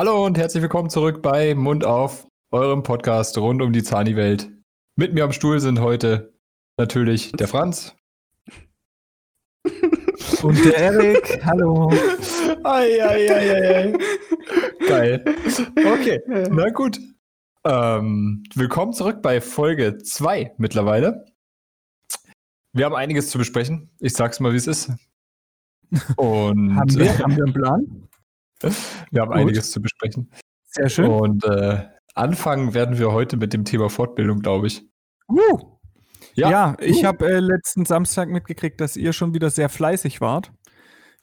Hallo und herzlich willkommen zurück bei Mund auf, eurem Podcast rund um die Zani-Welt. Mit mir am Stuhl sind heute natürlich der Franz. Und der Erik. Hallo. Ei, ei, ei, ei, ei. Geil. Okay, na gut. Ähm, willkommen zurück bei Folge 2 mittlerweile. Wir haben einiges zu besprechen. Ich sag's mal, wie es ist. Und haben, wir, haben wir einen Plan? Wir haben Gut. einiges zu besprechen. Sehr schön. Und äh, anfangen werden wir heute mit dem Thema Fortbildung, glaube ich. Uh. Ja, ja ich uh. habe äh, letzten Samstag mitgekriegt, dass ihr schon wieder sehr fleißig wart,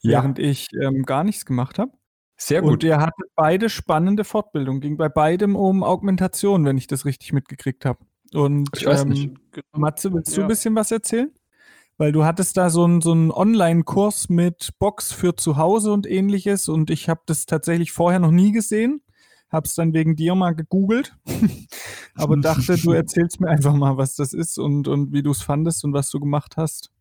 ja. während ich ähm, gar nichts gemacht habe. Sehr gut. Und ihr hattet beide spannende Fortbildungen. Ging bei beidem um Augmentation, wenn ich das richtig mitgekriegt habe. Und ich weiß ähm, nicht. Matze, willst du ein bisschen was erzählen? Weil du hattest da so einen so Online-Kurs mit Box für zu Hause und ähnliches und ich habe das tatsächlich vorher noch nie gesehen. Hab's dann wegen dir mal gegoogelt, aber dachte, du erzählst mir einfach mal, was das ist und, und wie du es fandest und was du gemacht hast.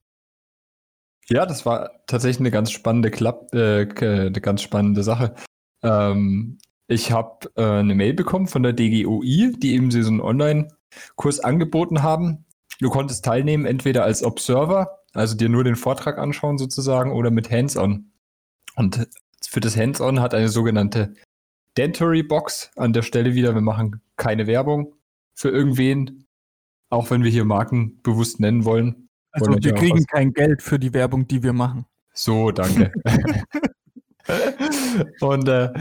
Ja, das war tatsächlich eine ganz spannende Klapp, äh, eine ganz spannende Sache. Ähm, ich habe äh, eine Mail bekommen von der DGOI, die eben so einen Online-Kurs angeboten haben. Du konntest teilnehmen, entweder als Observer, also dir nur den Vortrag anschauen sozusagen, oder mit Hands-on. Und für das Hands-on hat eine sogenannte Dentory Box an der Stelle wieder. Wir machen keine Werbung für irgendwen, auch wenn wir hier Marken bewusst nennen wollen. Also wir kriegen kein Geld für die Werbung, die wir machen. So, danke. Und äh,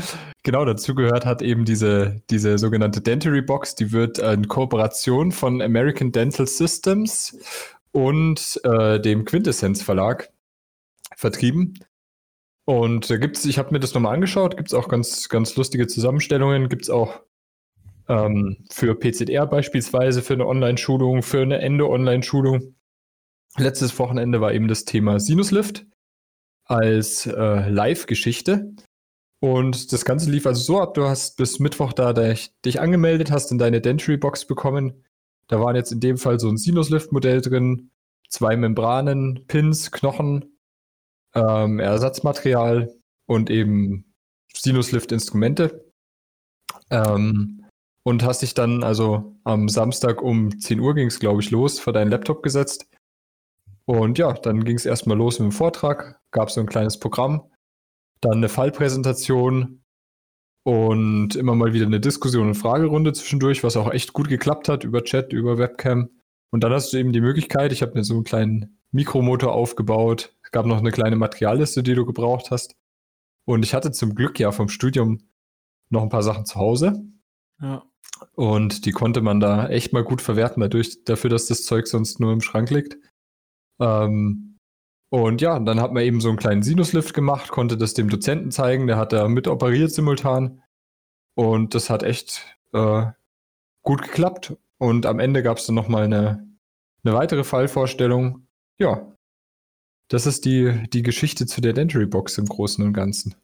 genau dazu gehört hat eben diese, diese sogenannte Dentary Box, die wird in Kooperation von American Dental Systems und äh, dem Quintessence Verlag vertrieben. Und da gibt es, ich habe mir das nochmal angeschaut, gibt es auch ganz, ganz lustige Zusammenstellungen, gibt es auch ähm, für PZR beispielsweise, für eine Online-Schulung, für eine Ende-Online-Schulung. Letztes Wochenende war eben das Thema Sinuslift als äh, Live-Geschichte. Und das Ganze lief also so ab, du hast bis Mittwoch da dich angemeldet, hast in deine Dentry-Box bekommen. Da waren jetzt in dem Fall so ein Sinuslift-Modell drin, zwei Membranen, Pins, Knochen, ähm, Ersatzmaterial und eben Sinuslift-Instrumente. Ähm, und hast dich dann also am Samstag um 10 Uhr ging es, glaube ich, los, vor deinen Laptop gesetzt und ja, dann ging es erstmal los mit dem Vortrag, gab es so ein kleines Programm, dann eine Fallpräsentation und immer mal wieder eine Diskussion und Fragerunde zwischendurch, was auch echt gut geklappt hat über Chat, über Webcam. Und dann hast du eben die Möglichkeit, ich habe mir so einen kleinen Mikromotor aufgebaut, es gab noch eine kleine Materialliste, die du gebraucht hast. Und ich hatte zum Glück ja vom Studium noch ein paar Sachen zu Hause. Ja. Und die konnte man da echt mal gut verwerten, dadurch, dafür, dass das Zeug sonst nur im Schrank liegt. Ähm, und ja, dann hat man eben so einen kleinen Sinuslift gemacht, konnte das dem Dozenten zeigen, der hat da mit operiert simultan. Und das hat echt äh, gut geklappt. Und am Ende gab es dann nochmal eine, eine weitere Fallvorstellung. Ja, das ist die, die Geschichte zu der Dentary Box im Großen und Ganzen.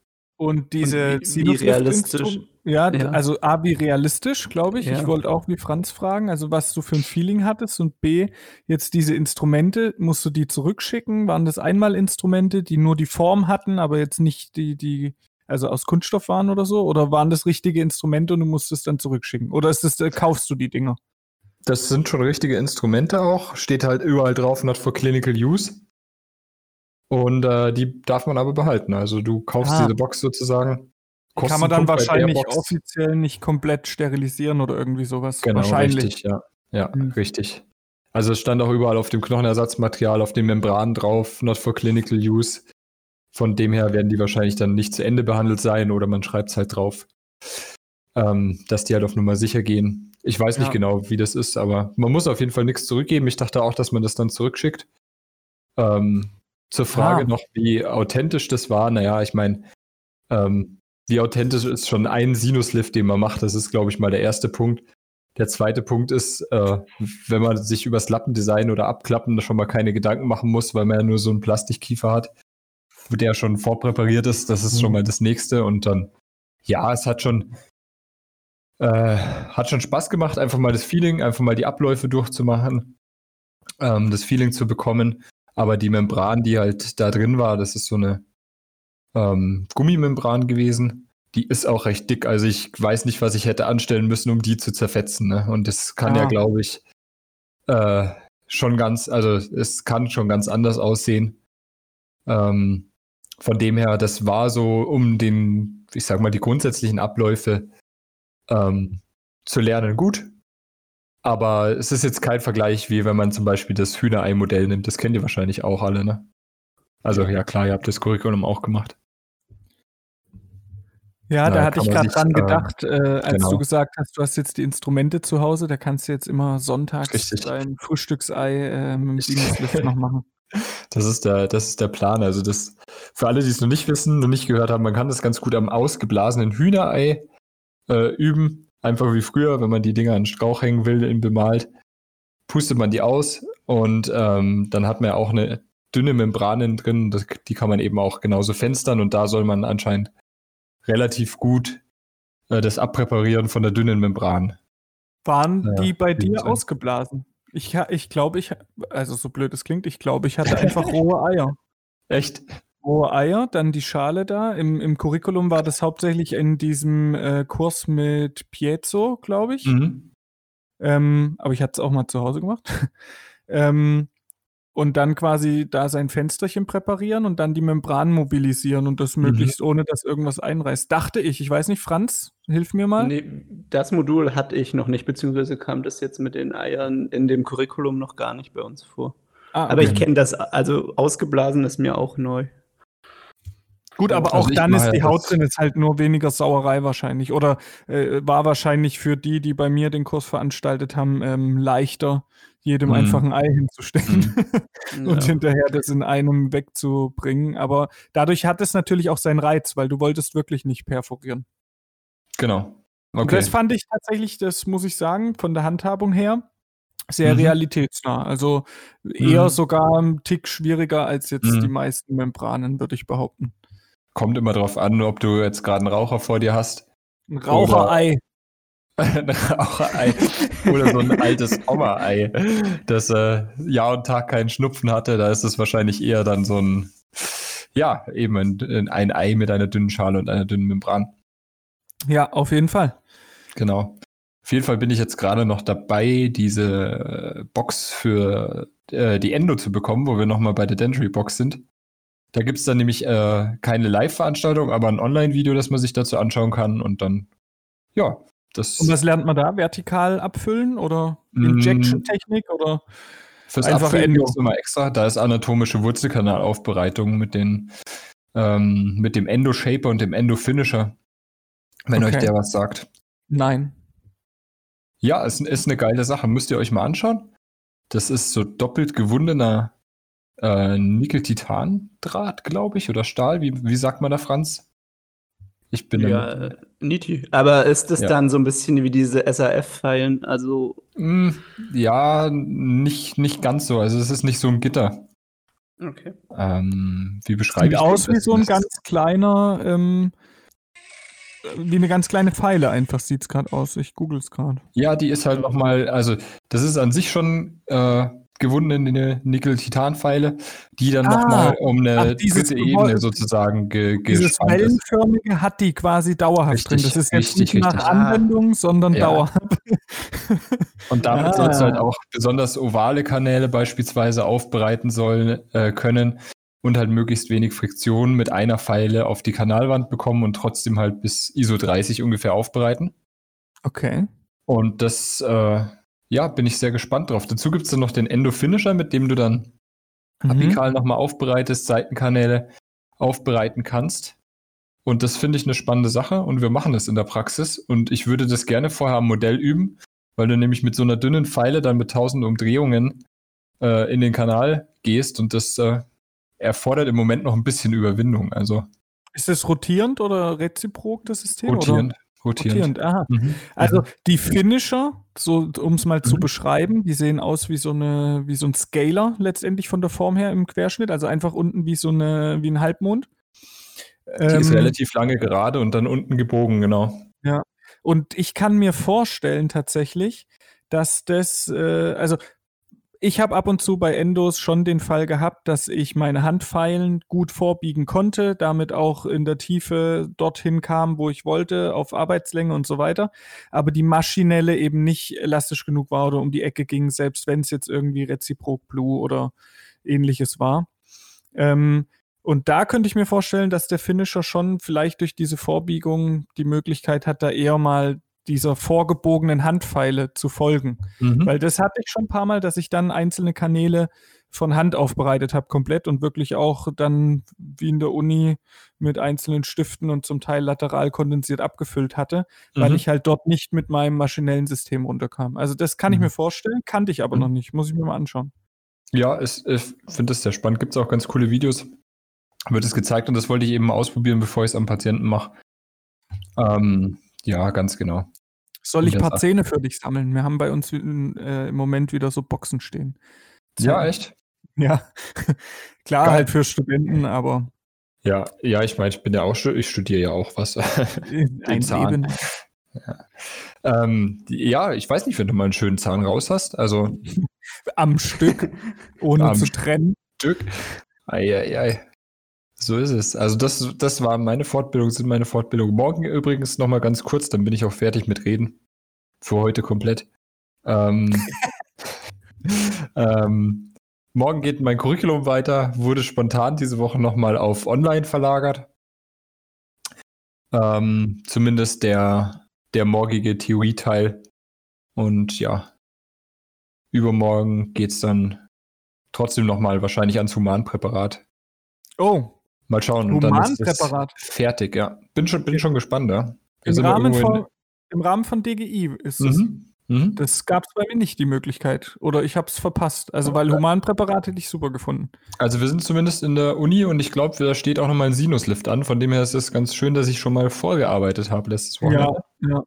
Und diese und wie, wie realistisch? Ja, ja, also A, wie realistisch, glaube ich. Ja. Ich wollte auch wie Franz fragen, also was du für ein Feeling hattest. Und B, jetzt diese Instrumente, musst du die zurückschicken? Waren das einmal Instrumente, die nur die Form hatten, aber jetzt nicht die, die, also aus Kunststoff waren oder so? Oder waren das richtige Instrumente und du musstest dann zurückschicken? Oder ist das, äh, kaufst du die Dinger? Das sind schon richtige Instrumente auch. Steht halt überall drauf, not for clinical use. Und äh, die darf man aber behalten. Also du kaufst ah. diese Box sozusagen. Kann man dann wahrscheinlich offiziell nicht komplett sterilisieren oder irgendwie sowas. Genau, wahrscheinlich. richtig, ja. Ja, mhm. richtig. Also es stand auch überall auf dem Knochenersatzmaterial, auf den Membranen drauf, not for clinical use. Von dem her werden die wahrscheinlich dann nicht zu Ende behandelt sein oder man schreibt es halt drauf, ähm, dass die halt auf Nummer sicher gehen. Ich weiß nicht ja. genau, wie das ist, aber man muss auf jeden Fall nichts zurückgeben. Ich dachte auch, dass man das dann zurückschickt. Ähm, zur Frage ah. noch, wie authentisch das war. Naja, ich meine, ähm, wie authentisch ist schon ein Sinuslift, den man macht. Das ist, glaube ich, mal der erste Punkt. Der zweite Punkt ist, äh, wenn man sich übers Lappendesign oder Abklappen schon mal keine Gedanken machen muss, weil man ja nur so einen Plastikkiefer hat, der schon vorpräpariert ist. Das ist mhm. schon mal das nächste. Und dann, ja, es hat schon, äh, hat schon Spaß gemacht, einfach mal das Feeling, einfach mal die Abläufe durchzumachen, ähm, das Feeling zu bekommen. Aber die Membran, die halt da drin war, das ist so eine ähm, Gummimembran gewesen. die ist auch recht dick. Also ich weiß nicht, was ich hätte anstellen müssen, um die zu zerfetzen. Ne? Und das kann ah. ja, glaube ich, äh, schon ganz, also es kann schon ganz anders aussehen. Ähm, von dem her, das war so, um den, ich sag mal, die grundsätzlichen Abläufe ähm, zu lernen, gut. Aber es ist jetzt kein Vergleich, wie wenn man zum Beispiel das Hühnerei-Modell nimmt. Das kennt ihr wahrscheinlich auch alle, ne? Also ja klar, ihr habt das Curriculum auch gemacht. Ja, da, da hatte ich gerade dran äh, gedacht, äh, als genau. du gesagt hast, du hast jetzt die Instrumente zu Hause, da kannst du jetzt immer sonntags Richtig. dein Frühstücksei äh, mit dem noch machen. Das ist, der, das ist der Plan. Also das, für alle, die es noch nicht wissen, noch nicht gehört haben, man kann das ganz gut am ausgeblasenen Hühnerei äh, üben. Einfach wie früher, wenn man die Dinger an den Strauch hängen will, in bemalt, pustet man die aus und ähm, dann hat man ja auch eine dünne Membranen drin. Das, die kann man eben auch genauso fenstern und da soll man anscheinend relativ gut äh, das abpräparieren von der dünnen Membran. Waren ja, die bei dir ausgeblasen? Ich, ich glaube, ich, also so blöd es klingt, ich glaube, ich hatte einfach rohe Eier. Echt? Rohe Eier, dann die Schale da. Im, im Curriculum war das hauptsächlich in diesem äh, Kurs mit Piezo, glaube ich. Mhm. Ähm, aber ich hatte es auch mal zu Hause gemacht. ähm, und dann quasi da sein Fensterchen präparieren und dann die Membran mobilisieren und das mhm. möglichst ohne, dass irgendwas einreißt. Dachte ich. Ich weiß nicht, Franz, hilf mir mal. Nee, das Modul hatte ich noch nicht, beziehungsweise kam das jetzt mit den Eiern in dem Curriculum noch gar nicht bei uns vor. Ah, okay. Aber ich kenne das, also ausgeblasen ist mir auch neu. Gut, aber also auch dann ist die Haut drin, ist halt nur weniger Sauerei wahrscheinlich. Oder äh, war wahrscheinlich für die, die bei mir den Kurs veranstaltet haben, ähm, leichter, jedem mhm. einfach ein Ei hinzustellen mhm. und ja. hinterher das in einem wegzubringen. Aber dadurch hat es natürlich auch seinen Reiz, weil du wolltest wirklich nicht perforieren. Genau. Okay. Und das fand ich tatsächlich, das muss ich sagen, von der Handhabung her sehr mhm. realitätsnah. Also eher mhm. sogar ein Tick schwieriger als jetzt die mhm. meisten Membranen, würde ich behaupten. Kommt immer darauf an, ob du jetzt gerade einen Raucher vor dir hast. Ein Raucherei. ein Raucherei oder so ein altes Oma-Ei, das äh, Jahr und Tag keinen Schnupfen hatte. Da ist es wahrscheinlich eher dann so ein, ja, eben ein, ein Ei mit einer dünnen Schale und einer dünnen Membran. Ja, auf jeden Fall. Genau. Auf jeden Fall bin ich jetzt gerade noch dabei, diese äh, Box für äh, die Endo zu bekommen, wo wir nochmal bei der Dentry Box sind. Da gibt es dann nämlich äh, keine Live-Veranstaltung, aber ein Online-Video, das man sich dazu anschauen kann und dann, ja, das. Und was lernt man da? Vertikal abfüllen oder mm. Injection-Technik oder? Fürs einfach Abfüllen gibt es immer extra. Da ist anatomische Wurzelkanalaufbereitung mit den ähm, mit dem Endo-Shaper und dem Endo-Finisher. Wenn okay. euch der was sagt. Nein. Ja, es ist eine geile Sache. Müsst ihr euch mal anschauen. Das ist so doppelt gewundener äh, Nickel-Titan-Draht, glaube ich, oder Stahl. Wie, wie sagt man da, Franz? Ich bin ja äh, Niti. Aber ist das ja. dann so ein bisschen wie diese SAF-Pfeilen? Also mm, ja, nicht, nicht ganz so. Also es ist nicht so ein Gitter. Okay. Ähm, wie beschreibe Sieht ich aus wie so ein ganz kleiner, ähm, wie eine ganz kleine Pfeile einfach sieht es gerade aus. Ich google es gerade. Ja, die ist halt nochmal, also das ist an sich schon äh, gewundene Nickel-Titan-Pfeile, die dann ah, nochmal um eine dritte Ebene sozusagen ge Dieses Wellenförmige hat die quasi dauerhaft richtig, drin. Das ist jetzt richtig, nicht nach richtig. Anwendung, sondern ja. dauerhaft. Und damit ah. sollst du halt auch besonders ovale Kanäle beispielsweise aufbereiten sollen äh, können und halt möglichst wenig Friktion mit einer Pfeile auf die Kanalwand bekommen und trotzdem halt bis ISO 30 ungefähr aufbereiten. Okay. Und das äh, ja, bin ich sehr gespannt drauf. Dazu gibt es dann noch den Endo-Finisher, mit dem du dann mhm. apikal nochmal aufbereitest, Seitenkanäle aufbereiten kannst. Und das finde ich eine spannende Sache und wir machen das in der Praxis. Und ich würde das gerne vorher am Modell üben, weil du nämlich mit so einer dünnen Pfeile dann mit tausend Umdrehungen äh, in den Kanal gehst und das äh, erfordert im Moment noch ein bisschen Überwindung. Also ist es rotierend oder reziprok, das System? Rotierend. Oder? Rotierend. Rotierend, aha. Mhm. Also die Finisher, so um es mal mhm. zu beschreiben, die sehen aus wie so eine, wie so ein Scaler letztendlich von der Form her im Querschnitt, also einfach unten wie so eine, wie ein Halbmond. Die ähm, ist relativ lange gerade und dann unten gebogen, genau. Ja. Und ich kann mir vorstellen tatsächlich, dass das, äh, also ich habe ab und zu bei Endos schon den Fall gehabt, dass ich meine Handpfeilen gut vorbiegen konnte, damit auch in der Tiefe dorthin kam, wo ich wollte, auf Arbeitslänge und so weiter. Aber die maschinelle eben nicht elastisch genug war oder um die Ecke ging, selbst wenn es jetzt irgendwie Reziprok Blue oder ähnliches war. Ähm, und da könnte ich mir vorstellen, dass der Finisher schon vielleicht durch diese Vorbiegung die Möglichkeit hat, da eher mal dieser vorgebogenen Handpfeile zu folgen. Mhm. Weil das hatte ich schon ein paar Mal, dass ich dann einzelne Kanäle von Hand aufbereitet habe, komplett und wirklich auch dann wie in der Uni mit einzelnen Stiften und zum Teil lateral kondensiert abgefüllt hatte, mhm. weil ich halt dort nicht mit meinem maschinellen System runterkam. Also das kann mhm. ich mir vorstellen, kannte ich aber mhm. noch nicht, muss ich mir mal anschauen. Ja, es, ich finde das sehr spannend. Gibt es auch ganz coole Videos. Wird es gezeigt und das wollte ich eben ausprobieren, bevor ich es am Patienten mache. Ähm, ja, ganz genau. Soll ich ein paar Zähne für dich sammeln? Wir haben bei uns in, äh, im Moment wieder so Boxen stehen. Zähne. Ja, echt? Ja. Klar, Geil. halt für Studenten, aber. Ja, ja, ich meine, ich bin ja auch, ich studiere ja auch was. Ein Zahn. Ja. Ähm, ja, ich weiß nicht, wenn du mal einen schönen Zahn raus hast. Also am Stück, ohne am zu trennen. Stück. Eieiei. So ist es. Also das, das war meine Fortbildung, sind meine Fortbildung. Morgen übrigens nochmal ganz kurz, dann bin ich auch fertig mit Reden. Für heute komplett. Ähm, ähm, morgen geht mein Curriculum weiter, wurde spontan diese Woche nochmal auf online verlagert. Ähm, zumindest der, der morgige Theorieteil. Und ja, übermorgen geht es dann trotzdem nochmal wahrscheinlich ans Humanpräparat. Oh, Mal schauen. Humanpräparat. Fertig, ja. Bin schon, bin schon gespannt, ja. Im Rahmen, von, Im Rahmen von DGI ist es. Mhm. Mhm. Das gab es bei mir nicht, die Möglichkeit. Oder ich habe es verpasst. Also, weil Humanpräparat hätte ich super gefunden. Also, wir sind zumindest in der Uni und ich glaube, da steht auch nochmal ein Sinuslift an. Von dem her ist es ganz schön, dass ich schon mal vorgearbeitet habe letztes Wochenende. Ja, ja.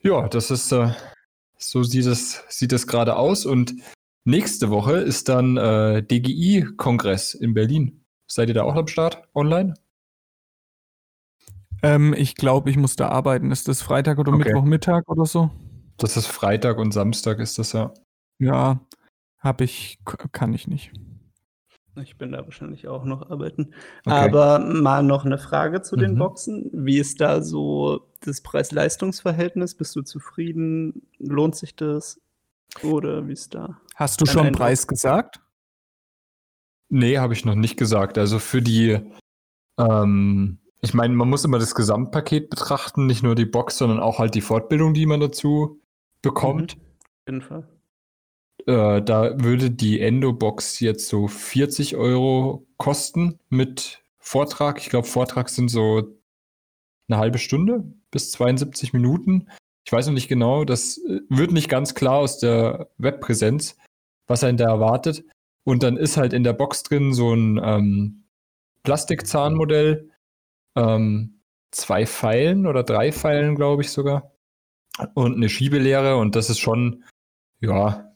Ja, das ist, äh, so sieht es, sieht es gerade aus. Und nächste Woche ist dann äh, DGI-Kongress in Berlin. Seid ihr da auch am Start online? Ähm, ich glaube, ich muss da arbeiten. Ist das Freitag oder okay. Mittwochmittag oder so? Das ist Freitag und Samstag ist das ja. Ja, habe ich, kann ich nicht. Ich bin da wahrscheinlich auch noch arbeiten. Okay. Aber mal noch eine Frage zu mhm. den Boxen. Wie ist da so das Preis-Leistungs-Verhältnis? Bist du zufrieden? Lohnt sich das? Oder wie ist da? Hast du schon einen Preis gesagt? Nee, habe ich noch nicht gesagt. Also für die, ähm, ich meine, man muss immer das Gesamtpaket betrachten, nicht nur die Box, sondern auch halt die Fortbildung, die man dazu bekommt. Mhm. Auf jeden Fall. Äh, da würde die Endo-Box jetzt so 40 Euro kosten mit Vortrag. Ich glaube, Vortrag sind so eine halbe Stunde bis 72 Minuten. Ich weiß noch nicht genau, das äh, wird nicht ganz klar aus der Webpräsenz, was einen da erwartet. Und dann ist halt in der Box drin so ein ähm, Plastikzahnmodell, ähm, zwei Pfeilen oder drei Pfeilen, glaube ich sogar. Und eine Schiebelehre und das ist schon, ja.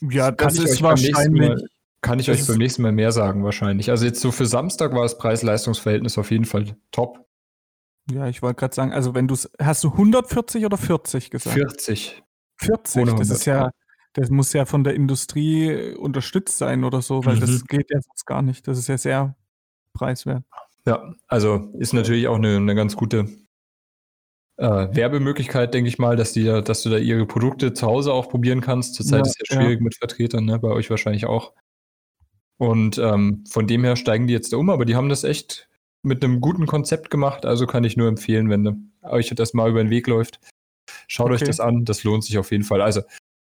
Ja, das ist wahrscheinlich. Mal, kann ich euch beim nächsten Mal mehr sagen, wahrscheinlich. Also jetzt so für Samstag war das Preis-Leistungs-Verhältnis auf jeden Fall top. Ja, ich wollte gerade sagen, also wenn du es, hast du 140 oder 40 gesagt? 40. 40, das ist ja, das muss ja von der Industrie unterstützt sein oder so, weil mhm. das geht ja sonst gar nicht. Das ist ja sehr preiswert. Ja, also ist natürlich auch eine, eine ganz gute äh, Werbemöglichkeit, denke ich mal, dass, die, dass du da ihre Produkte zu Hause auch probieren kannst. Zurzeit ja, ist ja schwierig ja. mit Vertretern, ne? bei euch wahrscheinlich auch. Und ähm, von dem her steigen die jetzt da um, aber die haben das echt mit einem guten Konzept gemacht. Also kann ich nur empfehlen, wenn euch das mal über den Weg läuft. Schaut okay. euch das an, das lohnt sich auf jeden Fall. Also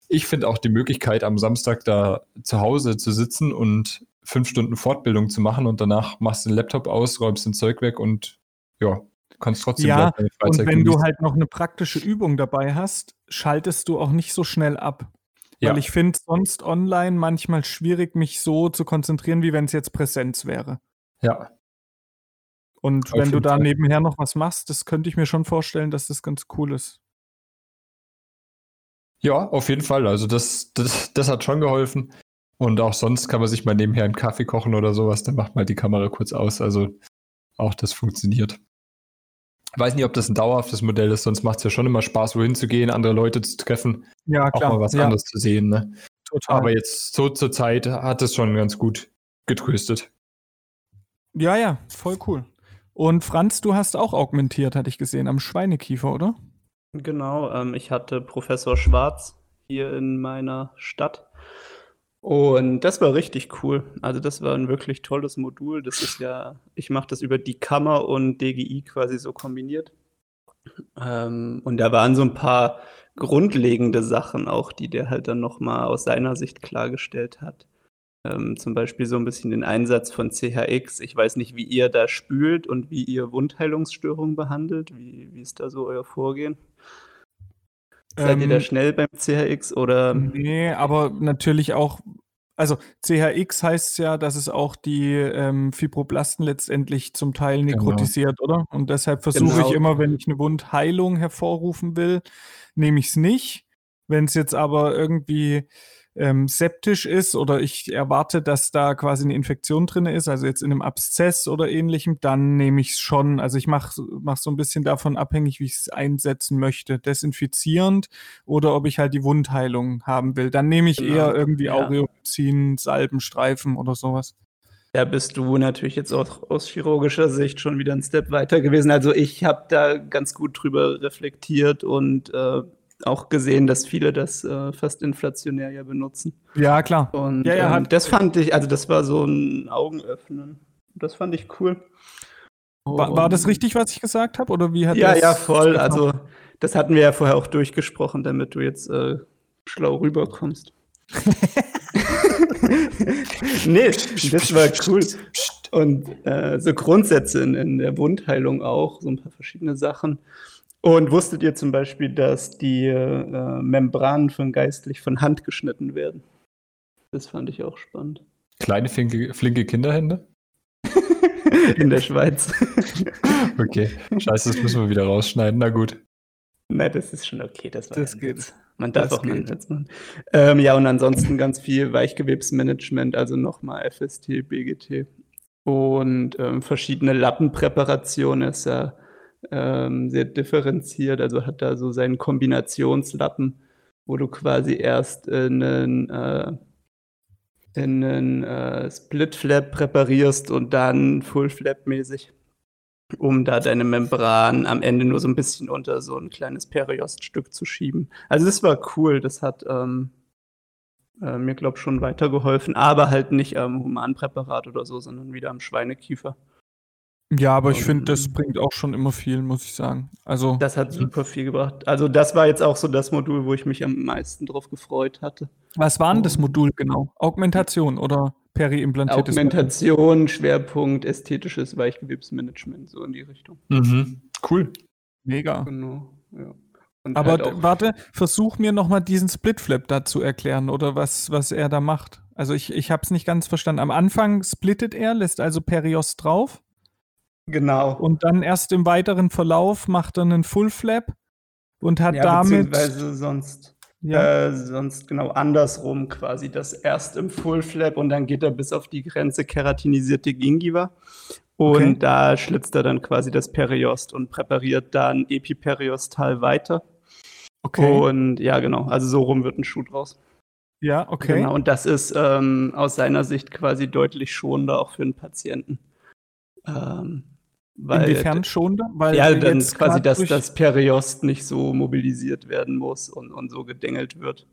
ich finde auch die Möglichkeit, am Samstag da zu Hause zu sitzen und fünf Stunden Fortbildung zu machen und danach machst du den Laptop aus, räumst den Zeug weg und ja, kannst trotzdem ja, deine Freizeit und wenn genießen. du halt noch eine praktische Übung dabei hast, schaltest du auch nicht so schnell ab. Ja. Weil ich finde sonst online manchmal schwierig, mich so zu konzentrieren, wie wenn es jetzt Präsenz wäre. Ja. Und Auf wenn du da nebenher noch was machst, das könnte ich mir schon vorstellen, dass das ganz cool ist. Ja, auf jeden Fall. Also das, das, das hat schon geholfen. Und auch sonst kann man sich mal nebenher einen Kaffee kochen oder sowas, dann macht man die Kamera kurz aus. Also auch das funktioniert. Ich weiß nicht, ob das ein dauerhaftes Modell ist, sonst macht es ja schon immer Spaß, wohin zu gehen, andere Leute zu treffen, ja, klar. auch mal was ja. anderes zu sehen. Ne? Total. Aber jetzt so zur Zeit hat es schon ganz gut getröstet. Ja, ja, voll cool. Und Franz, du hast auch augmentiert, hatte ich gesehen, am Schweinekiefer, oder? Genau, ähm, ich hatte Professor Schwarz hier in meiner Stadt. Und das war richtig cool. Also das war ein wirklich tolles Modul. Das ist ja, ich mache das über die Kammer und DGI quasi so kombiniert. Ähm, und da waren so ein paar grundlegende Sachen auch, die der halt dann nochmal aus seiner Sicht klargestellt hat. Ähm, zum Beispiel so ein bisschen den Einsatz von CHX. Ich weiß nicht, wie ihr da spült und wie ihr Wundheilungsstörungen behandelt. Wie, wie ist da so euer Vorgehen? Seid ihr da Ähm, schnell beim CHX oder? Nee, aber natürlich auch, also CHX heißt ja, dass es auch die ähm, Fibroblasten letztendlich zum Teil nekrotisiert, oder? Und deshalb versuche Genau. ich immer, wenn ich eine Wundheilung hervorrufen will, nehme ich es nicht. Wenn es jetzt aber irgendwie ähm, septisch ist oder ich erwarte, dass da quasi eine Infektion drin ist, also jetzt in einem Abszess oder ähnlichem, dann nehme ich es schon. Also ich mache mach so ein bisschen davon abhängig, wie ich es einsetzen möchte. Desinfizierend oder ob ich halt die Wundheilung haben will. Dann nehme ich Genau, eher irgendwie ja. Aureolizin, Salbenstreifen oder sowas. Da bist du natürlich jetzt auch aus chirurgischer Sicht schon wieder einen Step weiter gewesen. Also ich habe da ganz gut drüber reflektiert und äh, auch gesehen, dass viele das äh, fast inflationär ja benutzen. Ja, klar. Und Ja, ja, ähm, das fand ich, also das war so ein Augenöffnen. Das fand ich cool. War, war das richtig, was ich gesagt habe? Oder wie hat Ja, das ja, voll. Stefan- Also das hatten wir ja vorher auch durchgesprochen, damit du jetzt äh, schlau rüberkommst. nee, das war cool. Und äh, so Grundsätze in, in der Wundheilung auch, so ein paar verschiedene Sachen. Und wusstet ihr zum Beispiel, dass die äh, Membranen von geistlich von Hand geschnitten werden? Das fand ich auch spannend. Kleine, flinke, flinke Kinderhände? In der Schweiz. Okay, scheiße, das müssen wir wieder rausschneiden. Na gut. Nein, das ist schon okay. Das, war Das ja geht. Man darf Das auch mal machen. Ähm, ja, und ansonsten ganz viel Weichgewebsmanagement, also nochmal FST, BGT und ähm, verschiedene Lappenpräparationen ist ja ähm, sehr differenziert, also hat da so seinen Kombinationslappen, wo du quasi erst einen, äh, in einen äh, Split Flap präparierst und dann Full Flap mäßig um da deine Membran am Ende nur so ein bisschen unter so ein kleines Perioststück zu schieben. Also das war cool, das hat ähm, äh, mir, glaube ich, schon weitergeholfen, aber halt nicht am Humanpräparat oder so, sondern wieder am Schweinekiefer. Ja, aber ich finde, das bringt auch schon immer viel, muss ich sagen. Also, Das hat super viel gebracht. Also das war jetzt auch so das Modul, wo ich mich am meisten drauf gefreut hatte. was war denn das. Modul genau? Augmentation oder periimplantiertes Augmentation, Schwerpunkt, ästhetisches Weichgewebsmanagement, so in die Richtung. Mhm. Cool. Mega. Genau, ja. Aber halt warte, versuch mir noch mal diesen Splitflap da zu erklären oder was, was er da macht. Also ich, ich habe es nicht ganz verstanden. Am Anfang splittet er, lässt also Periost drauf Genau. und dann erst im weiteren Verlauf macht er einen Full Flap und hat ja, damit beziehungsweise sonst ja, Äh, sonst genau andersrum quasi. Das erst im Full Flap und dann geht er bis auf die Grenze keratinisierte Gingiva. Und Okay. da schlitzt er dann quasi das Periost und präpariert dann Epiperiostal weiter. okay. Und ja, genau. Also so rum wird ein Schuh draus. ja, okay. Genau. Und das ist ähm, aus seiner Sicht quasi deutlich schonender auch für den Patienten. Ähm, weil Inwiefern schon? Weil ja, dann jetzt quasi, dass das Periost nicht so mobilisiert werden muss und, und so gedengelt wird.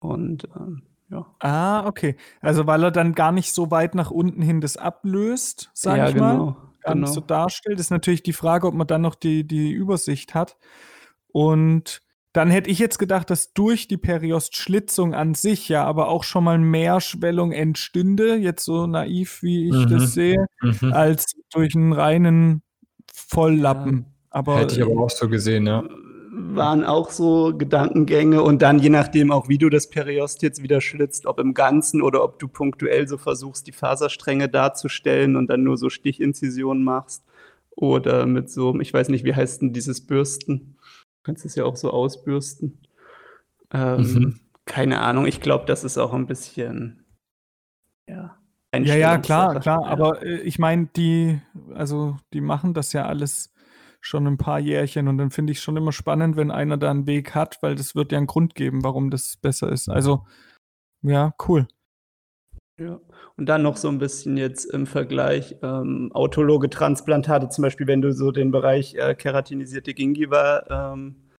Und ähm, ja. Ah, okay. Also weil er dann gar nicht so weit nach unten hin das ablöst, sag ja, ich mal. genau. gar nicht genau. so darstellt. ist natürlich die Frage, ob man dann noch die, die Übersicht hat. Und dann hätte ich jetzt gedacht, dass durch die Periostschlitzung an sich ja aber auch schon mal mehr Schwellung entstünde, jetzt so naiv wie ich Mhm. das sehe, Mhm. als durch einen reinen Volllappen. Aber, Hätte ich aber auch so gesehen, ja. Waren auch so Gedankengänge und dann je nachdem auch, wie du das Periost jetzt wieder schlitzt, ob im Ganzen oder ob du punktuell so versuchst, die Faserstränge darzustellen und dann nur so Stichinzisionen machst oder mit so, ich weiß nicht, wie heißt denn dieses Bürsten? Du kannst es ja auch so ausbürsten. Ähm, Mhm. Keine Ahnung, ich glaube, das ist auch ein bisschen, ja. ja, ja, klar, klar. Ja. Aber äh, ich meine, die, also die machen das ja alles schon ein paar Jährchen und dann finde ich schon immer spannend, wenn einer da einen Weg hat, weil das wird ja einen Grund geben, warum das besser ist. Also, ja, cool. Ja, und dann noch so ein bisschen jetzt im Vergleich ähm, autologe Transplantate, zum Beispiel, wenn du so den Bereich äh, keratinisierte Gingiva ähm,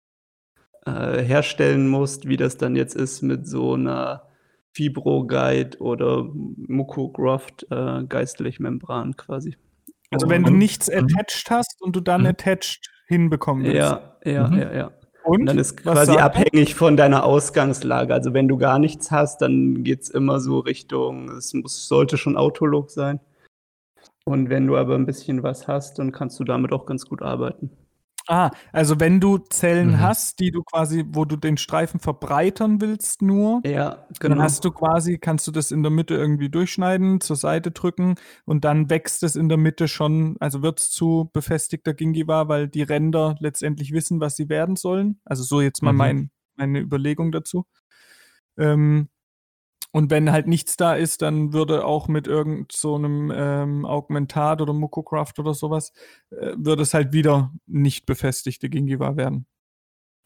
äh, herstellen musst, wie das dann jetzt ist mit so einer Fibro-Guide oder Mucograft äh, Geistlich-Membran quasi. Also wenn du nichts attached hast und du dann mhm. attached hinbekommen willst. Ja, ja, mhm. ja, ja. Und, und dann ist quasi abhängig von deiner Ausgangslage. Also wenn du gar nichts hast, dann geht es immer so Richtung, es muss, sollte schon autolog sein. Und wenn du aber ein bisschen was hast, dann kannst du damit auch ganz gut arbeiten. Ah, also wenn du Zellen mhm. hast, die du quasi, wo du den Streifen verbreitern willst nur, ja, genau. dann hast du quasi, kannst du das in der Mitte irgendwie durchschneiden, zur Seite drücken und dann wächst es in der Mitte schon, also wird es zu befestigter Gingiva, weil die Ränder letztendlich wissen, was sie werden sollen. Also so jetzt mal mhm. mein, meine Überlegung dazu. Ähm, und wenn halt nichts da ist, dann würde auch mit irgendeinem so ähm, Augmentat oder Mukocraft oder sowas, äh, würde es halt wieder nicht befestigte Gingiva werden.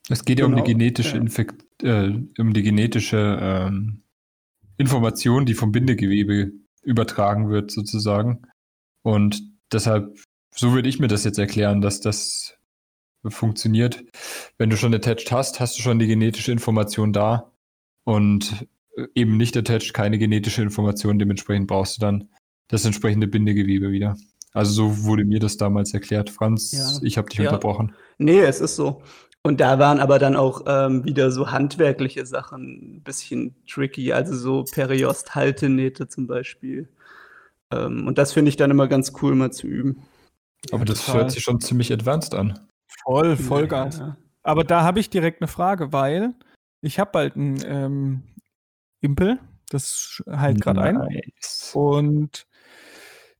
Es geht ja genau. um die genetische, Infekt, äh, um die genetische ähm, Information, die vom Bindegewebe übertragen wird, sozusagen. Und deshalb, so würde ich mir das jetzt erklären, dass das funktioniert. Wenn du schon attached hast, hast du schon die genetische Information da. Und eben nicht attached, keine genetische Information, dementsprechend brauchst du dann das entsprechende Bindegewebe wieder. Also so wurde mir das damals erklärt. Franz, ja. ich habe dich ja. unterbrochen. Nee, es ist so. Und da waren aber dann auch ähm, wieder so handwerkliche Sachen ein bisschen tricky, also so Periost-Haltenähte zum Beispiel. Ähm, und das finde ich dann immer ganz cool, mal zu üben. Aber das Total. hört sich schon ziemlich advanced an. Voll, Vollgas. Ja. Aber da habe ich direkt eine Frage, weil ich habe bald ein ähm, Impel. Das halt gerade nice. ein. Und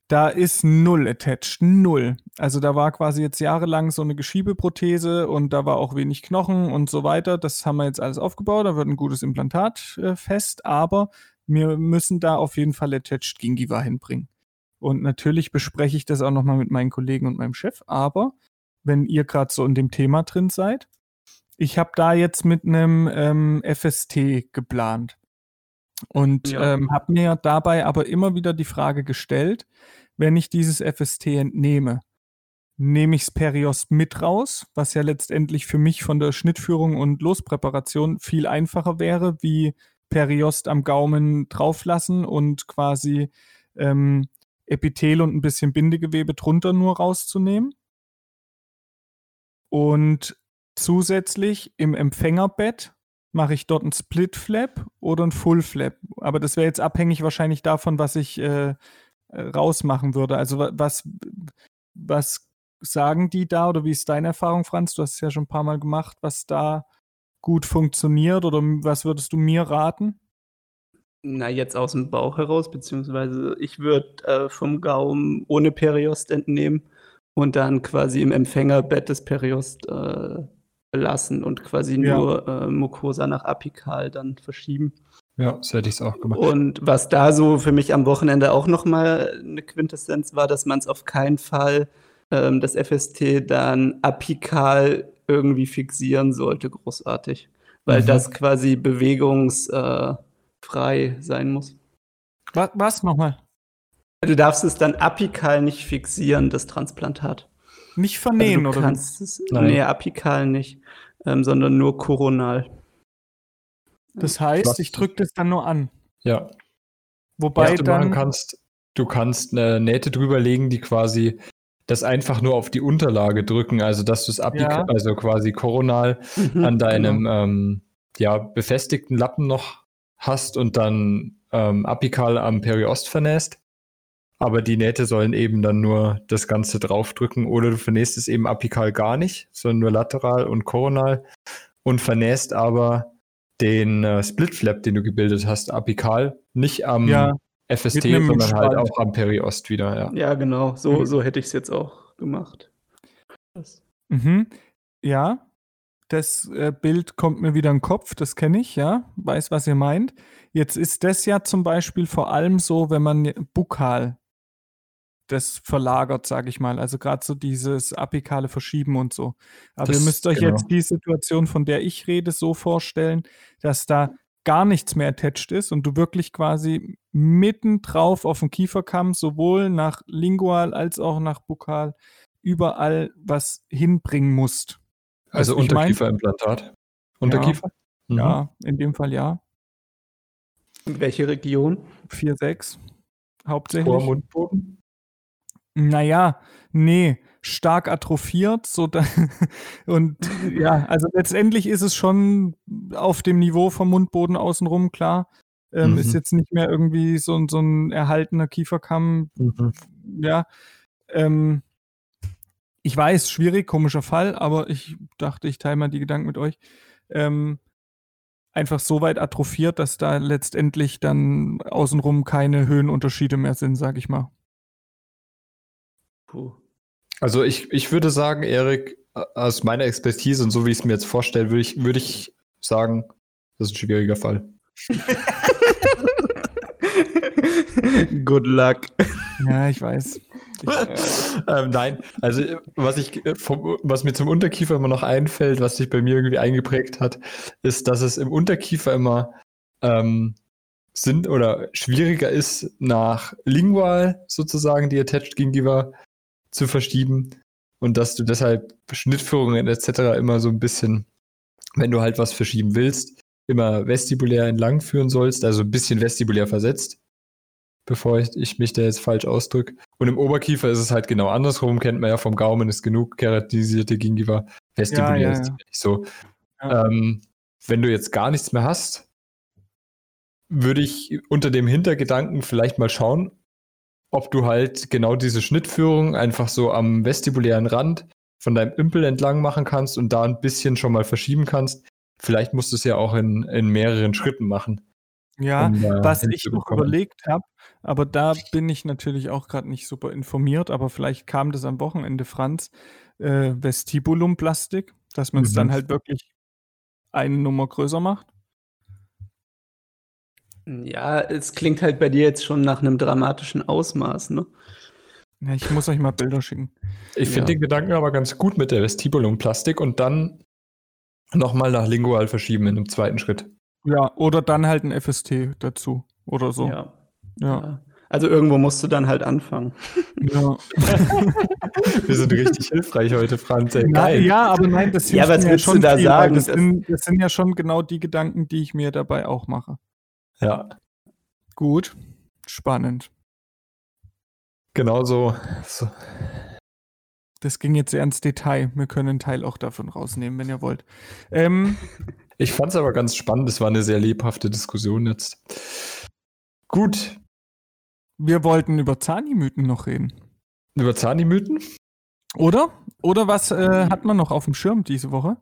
da ist null attached, null. Also da war quasi jetzt jahrelang so eine Geschiebeprothese und da war auch wenig Knochen und so weiter. Das haben wir jetzt alles aufgebaut, da wird ein gutes Implantat äh, fest, aber wir müssen da auf jeden Fall attached Gingiva hinbringen. Und natürlich bespreche ich das auch nochmal mit meinen Kollegen und meinem Chef, aber wenn ihr gerade so in dem Thema drin seid, ich habe da jetzt mit einem ähm, FST geplant. Und ja. ähm, habe mir dabei aber immer wieder die Frage gestellt, wenn ich dieses FST entnehme, nehme ich Periost mit raus, was ja letztendlich für mich von der Schnittführung und Lospräparation viel einfacher wäre, wie Periost am Gaumen drauflassen und quasi ähm, Epithel und ein bisschen Bindegewebe drunter nur rauszunehmen. Und zusätzlich im Empfängerbett mache ich dort einen Split Flap oder einen Full Flap. Aber das wäre jetzt abhängig wahrscheinlich davon, was ich äh, äh rausmachen würde. Also was, was sagen die da oder wie ist deine Erfahrung, Franz? Du hast es ja schon ein paar Mal gemacht, was da gut funktioniert oder was würdest du mir raten? Na, jetzt aus dem Bauch heraus, beziehungsweise ich würde äh, vom Gaumen ohne Periost entnehmen und dann quasi im Empfängerbett des Periost äh, lassen und quasi ja. nur äh, Mucosa nach apikal dann verschieben. Ja, so hätte ich es auch gemacht. Und was da so für mich am Wochenende auch nochmal eine Quintessenz war, dass man es auf keinen Fall ähm, das FST dann apikal irgendwie fixieren sollte, großartig. Weil mhm. das quasi bewegungsfrei äh, sein muss. Was, was nochmal? Du darfst es dann apikal nicht fixieren, das Transplantat. Nicht vernähen, also du oder? Kannst es, nee, apikal nicht, ähm, sondern nur koronal. Das heißt, ich drücke das dann nur an. Ja. Wobei du dann kannst, du kannst eine Nähte drüber legen, die quasi das einfach nur auf die Unterlage drücken, also dass du es ja. also quasi koronal mhm, an deinem genau. ähm, ja, befestigten Lappen noch hast und dann ähm, apikal am Periost vernähst. Aber die Nähte sollen eben dann nur das Ganze draufdrücken oder du vernähst es eben apikal gar nicht, sondern nur lateral und koronal und vernähst aber den äh, Split Flap, den du gebildet hast, apikal, nicht am ja, FST, sondern halt auch am Periost wieder. Ja, ja genau. So, mhm. so hätte ich es jetzt auch gemacht. Mhm. Ja, das äh, Bild kommt mir wieder in den Kopf, das kenne ich, ja, weiß, was ihr meint. Jetzt ist das ja zum Beispiel vor allem so, wenn man bukal das verlagert, sage ich mal. Also gerade so dieses apikale Verschieben und so. Aber das, ihr müsst euch genau. jetzt die Situation, von der ich rede, so vorstellen, dass da gar nichts mehr attached ist und du wirklich quasi mitten drauf auf dem Kieferkamm sowohl nach lingual als auch nach bukal überall was hinbringen musst. Also Unterkieferimplantat. Unterkiefer? Ja, mhm. ja, in dem Fall ja. In welche Region? 4-6 hauptsächlich. Vor Mundboden? Naja, nee, stark atrophiert. So da, und ja, also letztendlich ist es schon auf dem Niveau vom Mundboden außenrum, klar. Ähm, mhm. Ist jetzt nicht mehr irgendwie so, so ein erhaltener Kieferkamm. Mhm. Ja. Ähm, ich weiß, schwierig, komischer Fall, aber ich dachte, ich teile mal die Gedanken mit euch. Ähm, einfach so weit atrophiert, dass da letztendlich dann außenrum keine Höhenunterschiede mehr sind, sag ich mal. Puh. Also ich, ich würde sagen, Erik, aus meiner Expertise und so wie ich es mir jetzt vorstelle, würde ich, würde ich sagen, das ist ein schwieriger Fall. Good luck. Ja, ich weiß. ähm, nein, also was ich äh, vom, was mir zum Unterkiefer immer noch einfällt, was sich bei mir irgendwie eingeprägt hat, ist, dass es im Unterkiefer immer ähm, sind oder schwieriger ist, nach Lingual sozusagen die Attached Gingiva zu verschieben und dass du deshalb Schnittführungen etc. immer so ein bisschen, wenn du halt was verschieben willst, immer vestibulär entlang führen sollst, also ein bisschen vestibulär versetzt bevor ich, ich mich da jetzt falsch ausdrücke. Und im Oberkiefer ist es halt genau andersrum, kennt man ja vom Gaumen, ist genug keratisierte Gingiva. Vestibulär ja, ja, ist ja. nicht so. Ähm, wenn du jetzt gar nichts mehr hast, würde ich unter dem Hintergedanken vielleicht mal schauen, ob du halt genau diese Schnittführung einfach so am vestibulären Rand von deinem Impel entlang machen kannst und da ein bisschen schon mal verschieben kannst. Vielleicht musst du es ja auch in, in mehreren Schritten machen. Ja, um, äh, was ich noch überlegt habe, aber da bin ich natürlich auch gerade nicht super informiert, aber vielleicht kam das am Wochenende, Franz, äh, Vestibulumplastik, dass man es mhm. dann halt wirklich eine Nummer größer macht. Ja, es klingt halt bei dir jetzt schon nach einem dramatischen Ausmaß, ne? Ja, ich muss euch mal Bilder schicken. Ich finde ja. den Gedanken aber ganz gut mit der Vestibulumplastik und dann nochmal nach Lingual verschieben in einem zweiten Schritt. Ja, oder dann halt ein FST dazu oder so. Ja. ja. Also irgendwo musst du dann halt anfangen. Ja. Wir sind richtig hilfreich heute, Franz. Ey, Na, ja, aber nein, das ja, was willst ja schon du da viel, sagen? Das sind, das sind ja schon genau die Gedanken, die ich mir dabei auch mache. Ja. Gut. Spannend. Genau so. so. Das ging jetzt sehr ins Detail. Wir können einen Teil auch davon rausnehmen, wenn ihr wollt. Ähm, ich fand es aber ganz spannend. Es war eine sehr lebhafte Diskussion jetzt. Gut. Wir wollten über Zahnimythen noch reden. Über Zahnimythen? Oder? Oder was äh, hat man noch auf dem Schirm diese Woche?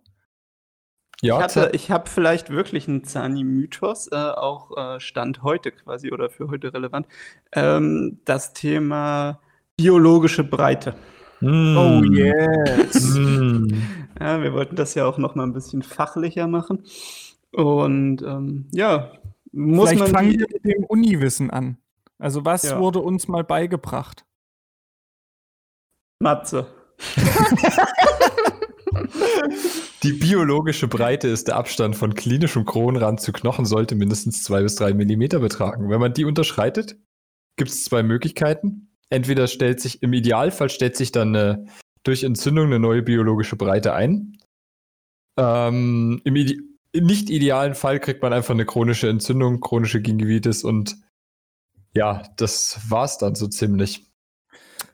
Ja, ich, ich habe vielleicht wirklich einen Zani-Mythos, äh, auch äh, Stand heute quasi oder für heute relevant. Ähm, das Thema biologische Breite. Mm. Oh yes. Mm. Ja, wir wollten das ja auch noch mal ein bisschen fachlicher machen. Und ähm, ja, muss Vielleicht man. fangen wir mit dem Uniwissen an. Also, was ja. wurde uns mal beigebracht? Matze. Die biologische Breite ist der Abstand von klinischem Kronrand zu Knochen sollte mindestens zwei bis drei Millimeter betragen. Wenn man die unterschreitet, gibt es zwei Möglichkeiten. Entweder stellt sich, im Idealfall stellt sich dann eine, durch Entzündung eine neue biologische Breite ein. Ähm, Im Ide nicht idealen Fall kriegt man einfach eine chronische Entzündung, chronische Gingivitis und ja, das war's dann so ziemlich.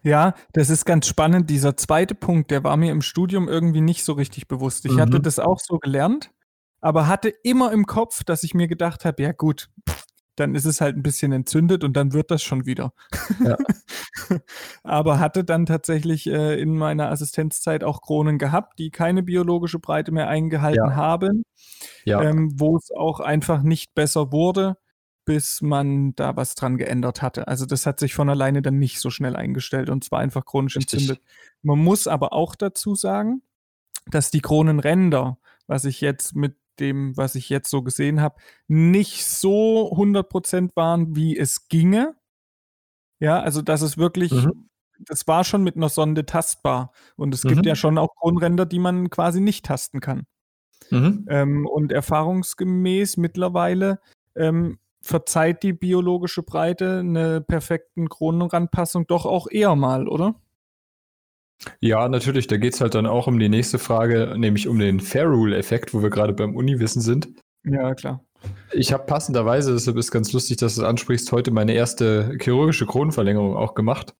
Ja, das ist ganz spannend. Dieser zweite Punkt, der war mir im Studium irgendwie nicht so richtig bewusst. Ich mhm. hatte das auch so gelernt, aber hatte immer im Kopf, dass ich mir gedacht habe, ja gut, dann ist es halt ein bisschen entzündet und dann wird das schon wieder. Ja. aber hatte dann tatsächlich äh, in meiner Assistenzzeit auch Kronen gehabt, die keine biologische Breite mehr eingehalten ja. haben, ja. ähm, wo es auch einfach nicht besser wurde bis man da was dran geändert hatte. Also das hat sich von alleine dann nicht so schnell eingestellt und zwar einfach chronisch Richtig. entzündet. Man muss aber auch dazu sagen, dass die Kronenränder, was ich jetzt mit dem, was ich jetzt so gesehen habe, nicht so 100% waren, wie es ginge. Ja, also dass es wirklich mhm. das war schon mit einer Sonde tastbar. Und es mhm. gibt ja schon auch Kronränder, die man quasi nicht tasten kann. Mhm. Ähm, und erfahrungsgemäß mittlerweile ähm, verzeiht die biologische Breite eine perfekten Kronenrandpassung doch auch eher mal, oder? Ja, natürlich. Da geht es halt dann auch um die nächste Frage, nämlich um den Fair Rule-Effekt, wo wir gerade beim Uniwissen sind. Ja, klar. Ich habe passenderweise, deshalb ist ganz lustig, dass du es ansprichst, heute meine erste chirurgische Kronenverlängerung auch gemacht,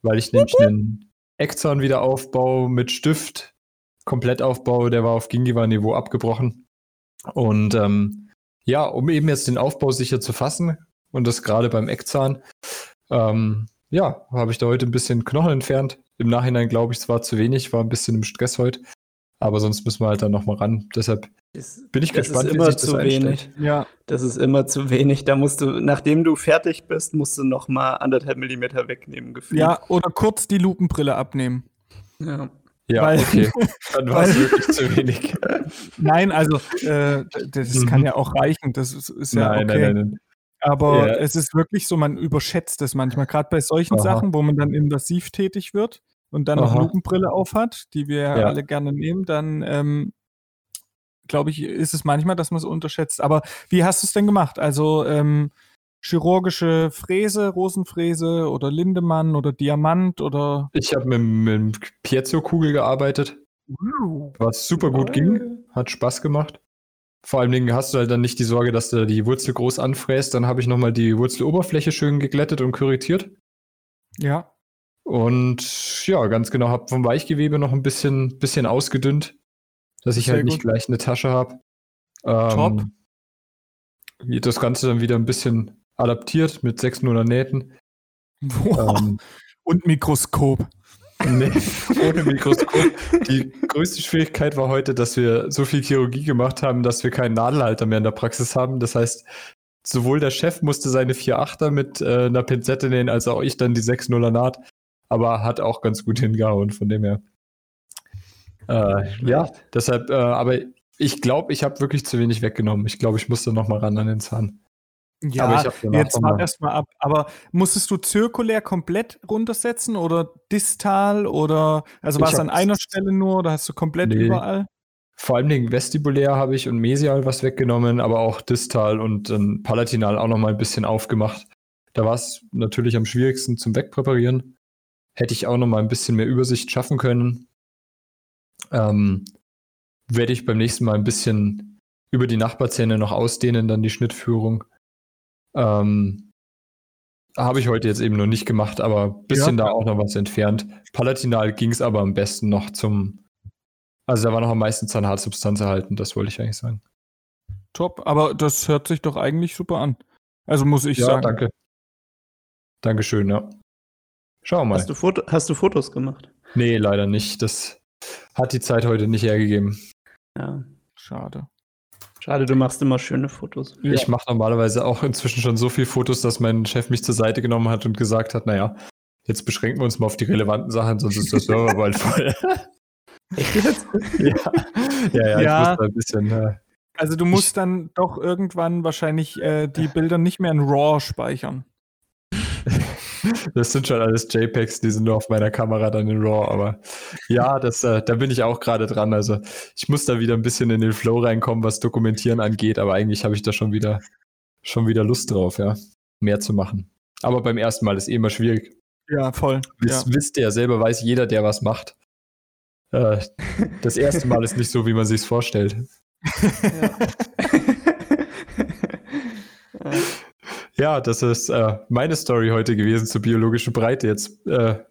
weil ich nämlich einen Eckzahn-Wiederaufbau mit Stift, Komplettaufbau, der war auf Gingiva-Niveau abgebrochen. Und ähm, ja, um eben jetzt den Aufbau sicher zu fassen und das gerade beim Eckzahn, ähm, ja, habe ich da heute ein bisschen Knochen entfernt. Im Nachhinein glaube ich, es war zu wenig, war ein bisschen im Stress heute. Aber sonst müssen wir halt dann nochmal ran. Deshalb bin ich gespannt, ist immer wie sich zu wenig. Ja, das ist immer zu wenig. Da musst du, nachdem du fertig bist, musst du noch mal anderthalb Millimeter wegnehmen. Gefühlt. Ja, oder kurz die Lupenbrille abnehmen. Ja. Ja, weil, okay. Dann war es wirklich zu wenig. Nein, also äh, das mhm. kann ja auch reichen. Das ist, ist ja nein, okay. Nein, nein. Aber ja. es ist wirklich so, man überschätzt es manchmal, gerade bei solchen Aha. Sachen, wo man dann invasiv tätig wird und dann Aha. noch Lupenbrille aufhat, die wir ja. alle gerne nehmen, dann ähm, glaube ich, ist es manchmal, dass man es unterschätzt. Aber wie hast du es denn gemacht? Also ähm, chirurgische Fräse, Rosenfräse oder Lindemann oder Diamant oder? Ich habe mit, mit Piezo-Kugel gearbeitet, was super gut ging, hat Spaß gemacht. Vor allen Dingen hast du halt dann nicht die Sorge, dass du die Wurzel groß anfräst. Dann habe ich nochmal die Wurzeloberfläche schön geglättet und korrigiert. Ja. Und ja, ganz genau, habe vom Weichgewebe noch ein bisschen, bisschen ausgedünnt, dass ich Sehr halt nicht gut. gleich eine Tasche habe. Ähm, Top. Das Ganze dann wieder ein bisschen adaptiert mit 600 Nähten. Wow. Ähm, und Mikroskop. Nee, ohne Mikroskop. Die größte Schwierigkeit war heute, dass wir so viel Chirurgie gemacht haben, dass wir keinen Nadelhalter mehr in der Praxis haben. Das heißt, sowohl der Chef musste seine 4,8er mit äh, einer Pinzette nähen, als auch ich dann die 6,0er Naht. Aber hat auch ganz gut hingehauen, von dem her. Äh, ja, deshalb, äh, aber ich glaube, ich habe wirklich zu wenig weggenommen. Ich glaube, ich musste noch mal ran an den Zahn. Ja, jetzt mal erstmal ab. Aber musstest du zirkulär komplett runtersetzen oder distal oder also war es an einer Stelle nur oder hast du komplett nee. überall? Vor allen Dingen vestibulär habe ich und mesial was weggenommen, aber auch distal und dann palatinal auch noch mal ein bisschen aufgemacht. Da war es natürlich am schwierigsten zum Wegpräparieren. Hätte ich auch noch mal ein bisschen mehr Übersicht schaffen können. Ähm, werde ich beim nächsten Mal ein bisschen über die Nachbarzähne noch ausdehnen, dann die Schnittführung. Ähm, habe ich heute jetzt eben noch nicht gemacht, aber ein bisschen ja. da auch noch was entfernt. Palatinal ging es aber am besten noch zum, also da war noch am meisten Zahnhartsubstanz erhalten, das wollte ich eigentlich sagen. Top, aber das hört sich doch eigentlich super an. Also muss ich ja, sagen. danke. Dankeschön, ja. Schau mal. Hast du, Foto, hast du Fotos gemacht? Nee, leider nicht. Das hat die Zeit heute nicht hergegeben. Ja, schade. Schade, du machst immer schöne Fotos. Ich mache normalerweise auch inzwischen schon so viele Fotos, dass mein Chef mich zur Seite genommen hat und gesagt hat, naja, jetzt beschränken wir uns mal auf die relevanten Sachen, sonst ist der Server bald voll. Echt jetzt? ja. ja, ja, ja, ich muss da ein bisschen. Äh, also du musst dann doch irgendwann wahrscheinlich äh, die Bilder nicht mehr in RAW speichern. Das sind schon alles JPEGs, die sind nur auf meiner Kamera dann in RAW, aber ja, das, äh, da bin ich auch gerade dran. Also ich muss da wieder ein bisschen in den Flow reinkommen, was Dokumentieren angeht, aber eigentlich habe ich da schon wieder, schon wieder Lust drauf, ja, mehr zu machen. Aber beim ersten Mal ist eh immer schwierig. Ja, voll. Das ja. wisst ihr ja selber, weiß jeder, der was macht. Äh, das erste Mal ist nicht so, wie man sich vorstellt. Ja. Ja, das ist äh, meine Story heute gewesen zur biologischen Breite. Jetzt, äh,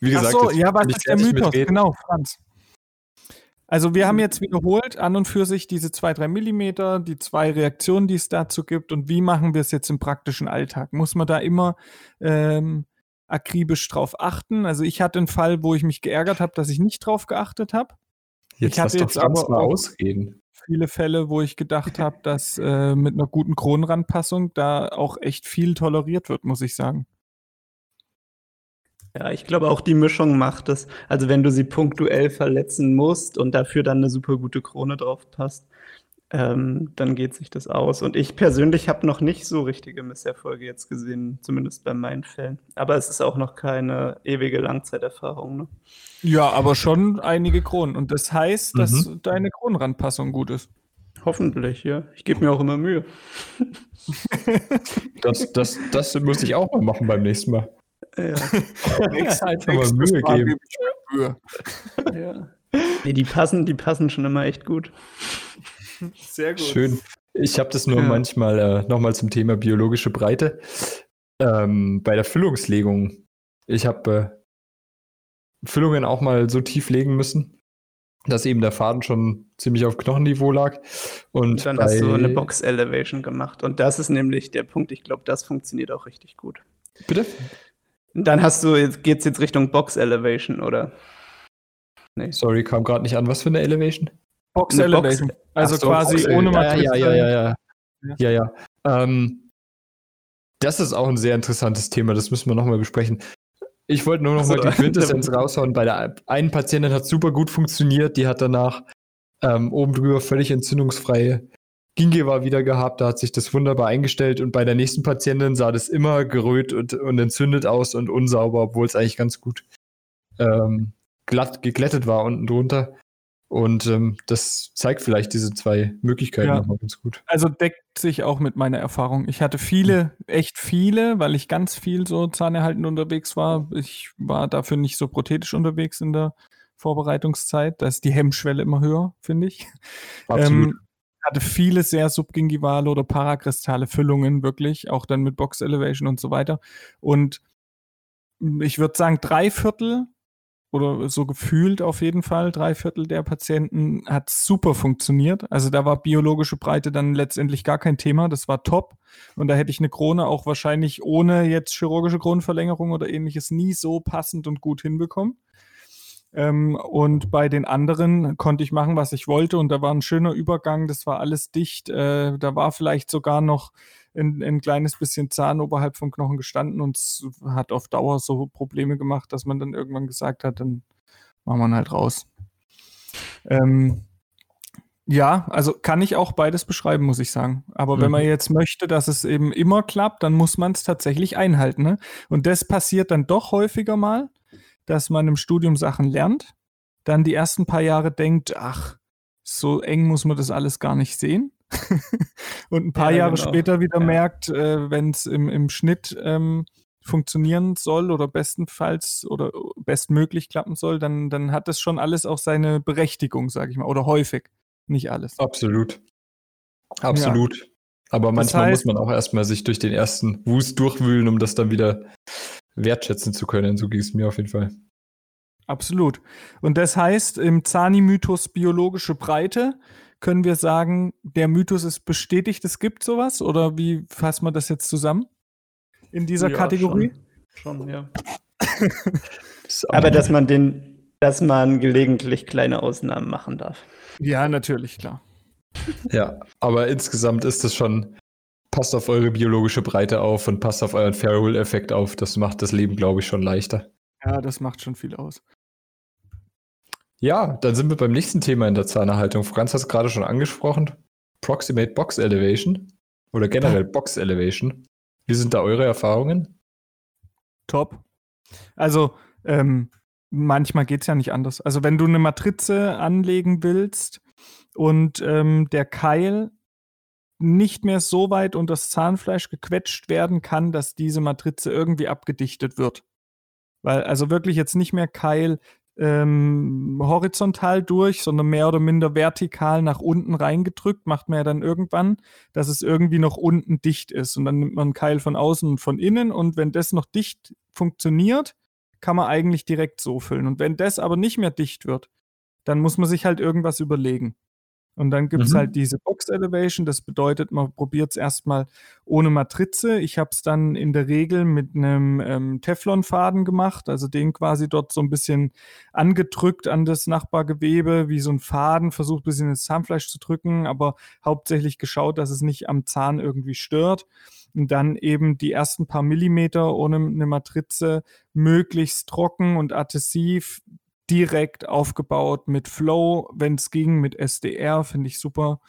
wie gesagt, Ach so, ja, was ist der Mythos? Genau, Franz. Also wir haben mhm. jetzt wiederholt an und für sich diese zwei, drei Millimeter, die zwei Reaktionen, die es dazu gibt und wie machen wir es jetzt im praktischen Alltag? Muss man da immer ähm, akribisch drauf achten? Also ich hatte einen Fall, wo ich mich geärgert habe, dass ich nicht drauf geachtet habe. Jetzt ich hatte jetzt aber mal ausreden viele Fälle, wo ich gedacht habe, dass äh, mit einer guten Kronenrandpassung da auch echt viel toleriert wird, muss ich sagen. Ja, ich glaube auch die Mischung macht es. Also wenn du sie punktuell verletzen musst und dafür dann eine super gute Krone drauf passt, ähm, dann geht sich das aus. Und ich persönlich habe noch nicht so richtige Misserfolge jetzt gesehen, zumindest bei meinen Fällen. Aber es ist auch noch keine ewige Langzeiterfahrung. Ne? Ja, aber schon einige Kronen. Und das heißt, mhm. dass deine Kronenrandpassung gut ist. Hoffentlich, ja. Ich gebe mir auch immer Mühe. das, das, das muss ich auch mal machen beim nächsten Mal. Ja. Nächstes Mal Mühe geben. Mühe. Ja. Nee, die passen, die passen schon immer echt gut. Sehr gut. Schön. Ich habe das nur ja. manchmal äh, nochmal zum Thema biologische Breite. Ähm, bei der Füllungslegung. Ich habe äh, Füllungen auch mal so tief legen müssen, dass eben der Faden schon ziemlich auf Knochenniveau lag. Und, und dann hast du eine Box Elevation gemacht. Und das ist nämlich der Punkt, ich glaube, das funktioniert auch richtig gut. Bitte? Dann hast du, jetzt geht's jetzt Richtung Box Elevation, oder? Nee. Sorry, kam gerade nicht an. Was für eine Elevation? Box Elevation. Box, also so, quasi Box, ohne Matrize. Ja, ja, ja, ja. Ja, ja. ja. Ähm, das ist auch ein sehr interessantes Thema. Das müssen wir nochmal besprechen. Ich wollte nur noch also, mal die Quintessenz raushauen. Bei der einen Patientin hat super gut funktioniert. Die hat danach ähm, oben drüber völlig entzündungsfreie Gingiva wieder gehabt. Da hat sich das wunderbar eingestellt. Und bei der nächsten Patientin sah das immer geröt und, und entzündet aus und unsauber, obwohl es eigentlich ganz gut ähm, glatt geglättet war unten drunter. Und ähm, das zeigt vielleicht diese zwei Möglichkeiten ja. nochmal ganz gut. Also deckt sich auch mit meiner Erfahrung. Ich hatte viele, echt viele, weil ich ganz viel so zahnerhaltend unterwegs war. Ich war dafür nicht so prothetisch unterwegs in der Vorbereitungszeit. Da ist die Hemmschwelle immer höher, finde ich. Absolut. Ähm, hatte viele sehr subgingivale oder parakristale Füllungen, wirklich, auch dann mit Box Elevation und so weiter. Und ich würde sagen, drei Viertel oder so gefühlt auf jeden Fall, drei Viertel der Patienten hat super funktioniert. Also da war biologische Breite dann letztendlich gar kein Thema, das war top. Und da hätte ich eine Krone auch wahrscheinlich ohne jetzt chirurgische Kronenverlängerung oder ähnliches nie so passend und gut hinbekommen. Ähm, und bei den anderen konnte ich machen, was ich wollte. Und da war ein schöner Übergang, das war alles dicht. Äh, da war vielleicht sogar noch ein, ein kleines bisschen Zahn oberhalb vom Knochen gestanden und es hat auf Dauer so Probleme gemacht, dass man dann irgendwann gesagt hat, dann machen wir halt raus. Ähm, ja, also kann ich auch beides beschreiben, muss ich sagen. Aber mhm. wenn man mhm. jetzt möchte, dass es eben immer klappt, dann muss man es tatsächlich einhalten. Ne? Und das passiert dann doch häufiger mal, dass man im Studium Sachen lernt, dann die ersten paar Jahre denkt, ach, so eng muss man das alles gar nicht sehen. und ein paar ja, Jahre genau. später wieder ja. merkt, äh, wenn es im, im Schnitt ähm, funktionieren soll oder bestenfalls oder bestmöglich klappen soll, dann, dann hat das schon alles auch seine Berechtigung, sage ich mal, oder häufig. Nicht alles. Absolut. Absolut. Ja. Aber manchmal das heißt, muss man auch erstmal sich durch den ersten Wust durchwühlen, um das dann wieder wertschätzen zu können. So ging es mir auf jeden Fall. Absolut. Und das heißt, im Zani-Mythos biologische Breite können wir sagen, der Mythos ist bestätigt, es gibt sowas? Oder wie fassen wir das jetzt zusammen in dieser ja, Kategorie? Schon, schon ja. Aber dass man den, dass man gelegentlich kleine Ausnahmen machen darf. Ja, natürlich, klar. Ja, aber insgesamt ist es schon, passt auf eure biologische Breite auf und passt auf euren Farrell-Effekt auf. Das macht das Leben, glaube ich, schon leichter. Ja, das macht schon viel aus. Ja, dann sind wir beim nächsten Thema in der Zahnerhaltung. Franz hat es gerade schon angesprochen. Proximate Box Elevation oder generell Box Elevation. Wie sind da eure Erfahrungen? Top. Also, ähm, manchmal geht es ja nicht anders. Also, wenn du eine Matrize anlegen willst und ähm, der Keil nicht mehr so weit unter das Zahnfleisch gequetscht werden kann, dass diese Matrize irgendwie abgedichtet wird. Weil also wirklich jetzt nicht mehr Keil ähm, horizontal durch, sondern mehr oder minder vertikal nach unten reingedrückt, macht man ja dann irgendwann, dass es irgendwie noch unten dicht ist. Und dann nimmt man einen Keil von außen und von innen und wenn das noch dicht funktioniert, kann man eigentlich direkt so füllen. Und wenn das aber nicht mehr dicht wird, dann muss man sich halt irgendwas überlegen. Und dann gibt es mhm. halt diese Box Elevation. Das bedeutet, man probiert es erstmal ohne Matrize. Ich habe es dann in der Regel mit einem ähm, Teflonfaden gemacht, also den quasi dort so ein bisschen angedrückt an das Nachbargewebe, wie so ein Faden, versucht ein bisschen ins Zahnfleisch zu drücken, aber hauptsächlich geschaut, dass es nicht am Zahn irgendwie stört. Und dann eben die ersten paar Millimeter ohne eine Matrize möglichst trocken und adhesiv direkt aufgebaut mit Flow, wenn es ging, mit SDR, finde ich super.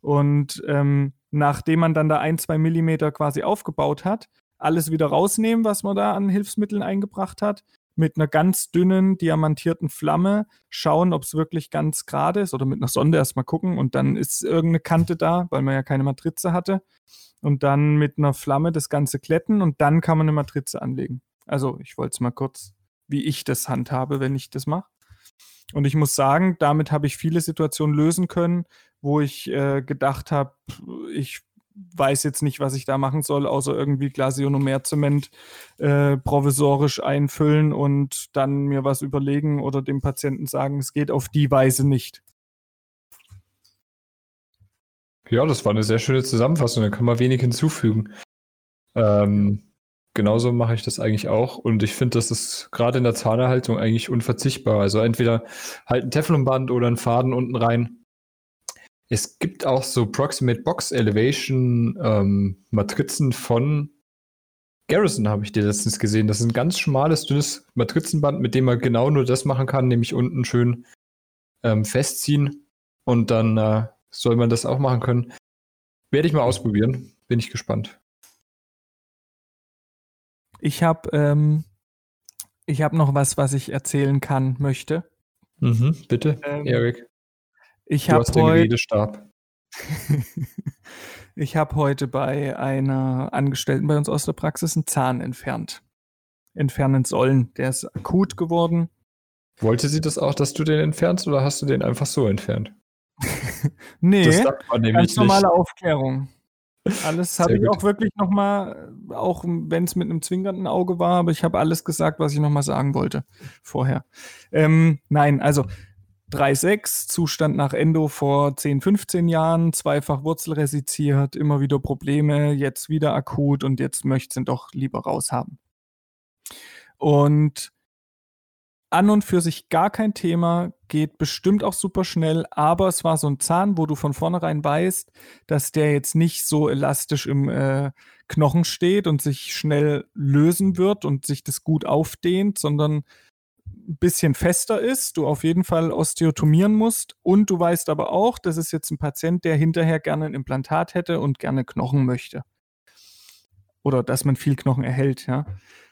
Und ähm, nachdem man dann da ein, zwei Millimeter quasi aufgebaut hat, alles wieder rausnehmen, was man da an Hilfsmitteln eingebracht hat, mit einer ganz dünnen, diamantierten Flamme schauen, ob es wirklich ganz gerade ist oder mit einer Sonde erstmal gucken und dann ist irgendeine Kante da, weil man ja keine Matrize hatte. Und dann mit einer Flamme das Ganze kletten und dann kann man eine Matrize anlegen. Also ich wollte es mal kurz, wie ich das handhabe, wenn ich das mache. Und ich muss sagen, damit habe ich viele Situationen lösen können, wo ich äh, gedacht habe, ich weiß jetzt nicht, was ich da machen soll, außer irgendwie Glasionomerzement äh, provisorisch einfüllen und dann mir was überlegen oder dem Patienten sagen, es geht auf die Weise nicht. Ja, das war eine sehr schöne Zusammenfassung, da kann man wenig hinzufügen. Ähm, genauso mache ich das eigentlich auch und ich finde, das ist gerade in der Zahnerhaltung eigentlich unverzichtbar. Also entweder halt ein Teflonband oder ein Faden unten rein es gibt auch so Proximate Box Elevation ähm, Matrizen von Garrison, habe ich dir letztens gesehen. Das ist ein ganz schmales, dünnes Matrizenband, mit dem man genau nur das machen kann, nämlich unten schön ähm, festziehen. Und dann äh, soll man das auch machen können. Werde ich mal ausprobieren. Bin ich gespannt. Ich habe ähm, hab noch was, was ich erzählen kann, möchte. Mhm, bitte, ähm, Erik. Ich habe heute. ich habe heute bei einer Angestellten bei uns aus der Praxis einen Zahn entfernt. Entfernen sollen. Der ist akut geworden. Wollte sie das auch, dass du den entfernst oder hast du den einfach so entfernt? nee, das ganz normale nicht. Aufklärung. Alles habe ich auch wirklich nochmal, auch wenn es mit einem zwinkernden Auge war, aber ich habe alles gesagt, was ich nochmal sagen wollte vorher. Ähm, nein, also 3,6, Zustand nach Endo vor 10, 15 Jahren, zweifach Wurzelresiziert, immer wieder Probleme, jetzt wieder akut und jetzt möchte sie doch lieber raushaben. Und an und für sich gar kein Thema, geht bestimmt auch super schnell, aber es war so ein Zahn, wo du von vornherein weißt, dass der jetzt nicht so elastisch im äh, Knochen steht und sich schnell lösen wird und sich das gut aufdehnt, sondern ein bisschen fester ist, du auf jeden Fall osteotomieren musst und du weißt aber auch, das ist jetzt ein Patient, der hinterher gerne ein Implantat hätte und gerne Knochen möchte. Oder dass man viel Knochen erhält, ja.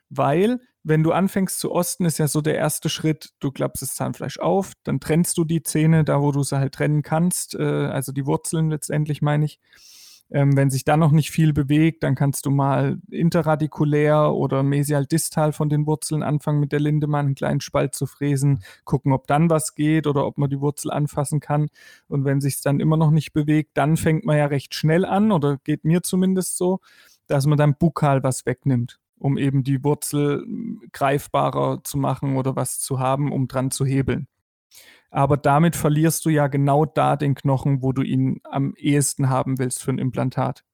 Weil, wenn du anfängst zu osten, ist ja so der erste Schritt, du klappst das Zahnfleisch auf, dann trennst du die Zähne da, wo du sie halt trennen kannst, äh, also die Wurzeln letztendlich meine ich. Ähm, wenn sich da noch nicht viel bewegt, dann kannst du mal interradikulär oder mesial-distal von den Wurzeln anfangen, mit der Linde mal einen kleinen Spalt zu fräsen, gucken, ob dann was geht oder ob man die Wurzel anfassen kann. Und wenn sich es dann immer noch nicht bewegt, dann fängt man ja recht schnell an, oder geht mir zumindest so, dass man dann bukal was wegnimmt, um eben die Wurzel greifbarer zu machen oder was zu haben, um dran zu hebeln aber damit verlierst du ja genau da den Knochen, wo du ihn am ehesten haben willst für ein Implantat.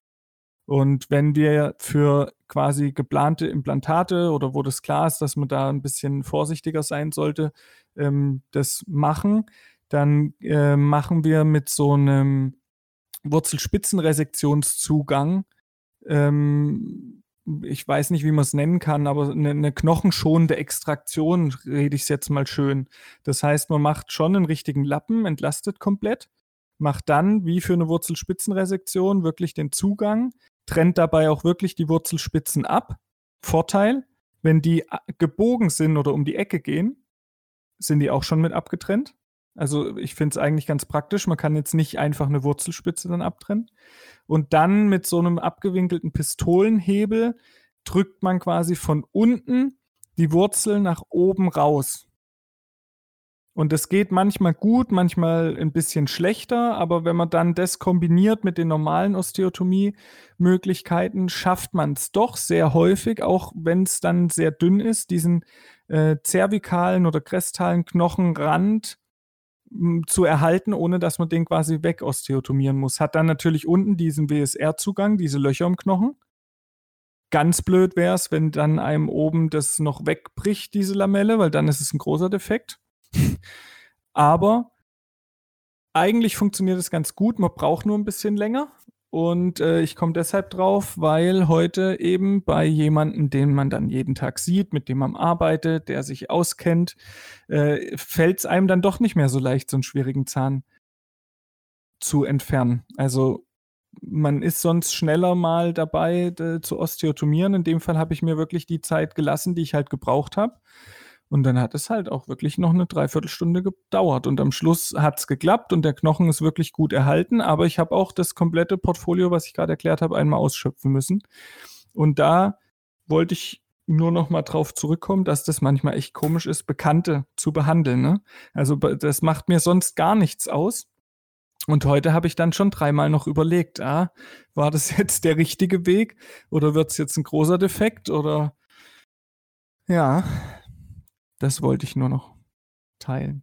Und wenn wir für quasi geplante Implantate oder wo das klar ist, dass man da ein bisschen vorsichtiger sein sollte, ähm, das machen, dann äh, machen wir mit so einem Wurzelspitzenresektionszugang ähm, ich weiß nicht, wie man es nennen kann, aber eine, eine knochenschonende Extraktion, rede ich es jetzt mal schön. Das heißt, man macht schon einen richtigen Lappen, entlastet komplett, macht dann, wie für eine Wurzelspitzenresektion, wirklich den Zugang, trennt dabei auch wirklich die Wurzelspitzen ab. Vorteil, wenn die gebogen sind oder um die Ecke gehen, sind die auch schon mit abgetrennt. Also ich finde es eigentlich ganz praktisch. Man kann jetzt nicht einfach eine Wurzelspitze dann abtrennen. Und dann mit so einem abgewinkelten Pistolenhebel drückt man quasi von unten die Wurzel nach oben raus. Und das geht manchmal gut, manchmal ein bisschen schlechter, aber wenn man dann das kombiniert mit den normalen Osteotomie-Möglichkeiten, schafft man es doch sehr häufig, auch wenn es dann sehr dünn ist, diesen äh, zervikalen oder krestalen Knochenrand zu erhalten, ohne dass man den quasi wegosteotomieren muss. Hat dann natürlich unten diesen WSR-Zugang, diese Löcher im Knochen. Ganz blöd wäre es, wenn dann einem oben das noch wegbricht, diese Lamelle, weil dann ist es ein großer Defekt. Aber eigentlich funktioniert es ganz gut. Man braucht nur ein bisschen länger. Und äh, ich komme deshalb drauf, weil heute eben bei jemandem, den man dann jeden Tag sieht, mit dem man arbeitet, der sich auskennt, äh, fällt es einem dann doch nicht mehr so leicht, so einen schwierigen Zahn zu entfernen. Also man ist sonst schneller mal dabei äh, zu osteotomieren. In dem Fall habe ich mir wirklich die Zeit gelassen, die ich halt gebraucht habe. Und dann hat es halt auch wirklich noch eine Dreiviertelstunde gedauert. Und am Schluss hat es geklappt und der Knochen ist wirklich gut erhalten. Aber ich habe auch das komplette Portfolio, was ich gerade erklärt habe, einmal ausschöpfen müssen. Und da wollte ich nur noch mal drauf zurückkommen, dass das manchmal echt komisch ist, Bekannte zu behandeln. Ne? Also das macht mir sonst gar nichts aus. Und heute habe ich dann schon dreimal noch überlegt, ah, war das jetzt der richtige Weg oder wird es jetzt ein großer Defekt oder ja, das wollte ich nur noch teilen.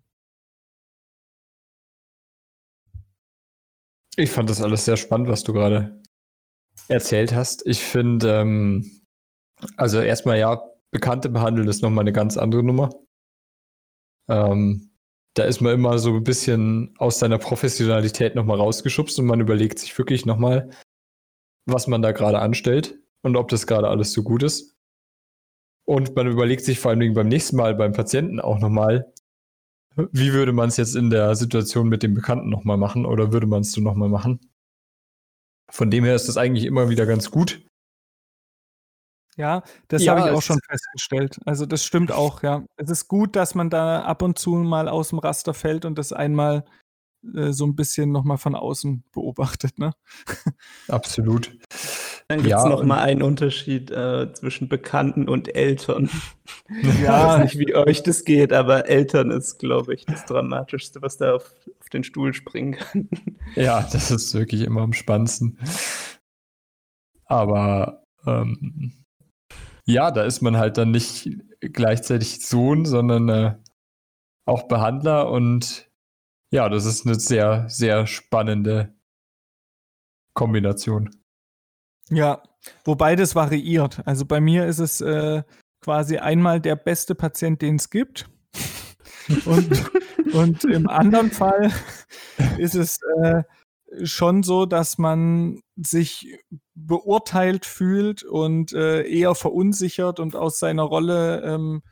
Ich fand das alles sehr spannend, was du gerade erzählt hast. Ich finde, ähm, also erstmal ja, Bekannte behandeln ist nochmal eine ganz andere Nummer. Ähm, da ist man immer so ein bisschen aus seiner Professionalität nochmal rausgeschubst und man überlegt sich wirklich nochmal, was man da gerade anstellt und ob das gerade alles so gut ist. Und man überlegt sich vor allem beim nächsten Mal beim Patienten auch nochmal, wie würde man es jetzt in der Situation mit dem Bekannten nochmal machen oder würde man es so nochmal machen? Von dem her ist das eigentlich immer wieder ganz gut, ja, das ja, habe ich auch schon festgestellt. Also das stimmt auch, ja. Es ist gut, dass man da ab und zu mal aus dem Raster fällt und das einmal äh, so ein bisschen nochmal von außen beobachtet, ne? Absolut. Dann gibt es ja, noch mal einen Unterschied äh, zwischen Bekannten und Eltern. ja, ich weiß nicht, wie euch das geht, aber Eltern ist, glaube ich, das Dramatischste, was da auf, auf den Stuhl springen kann. Ja, das ist wirklich immer am spannendsten. Aber ähm, ja, da ist man halt dann nicht gleichzeitig Sohn, sondern äh, auch Behandler und ja, das ist eine sehr, sehr spannende Kombination. Ja, wobei das variiert. Also bei mir ist es äh, quasi einmal der beste Patient, den es gibt. und, und im anderen Fall ist es äh, schon so, dass man sich beurteilt fühlt und äh, eher verunsichert und aus seiner Rolle ähm,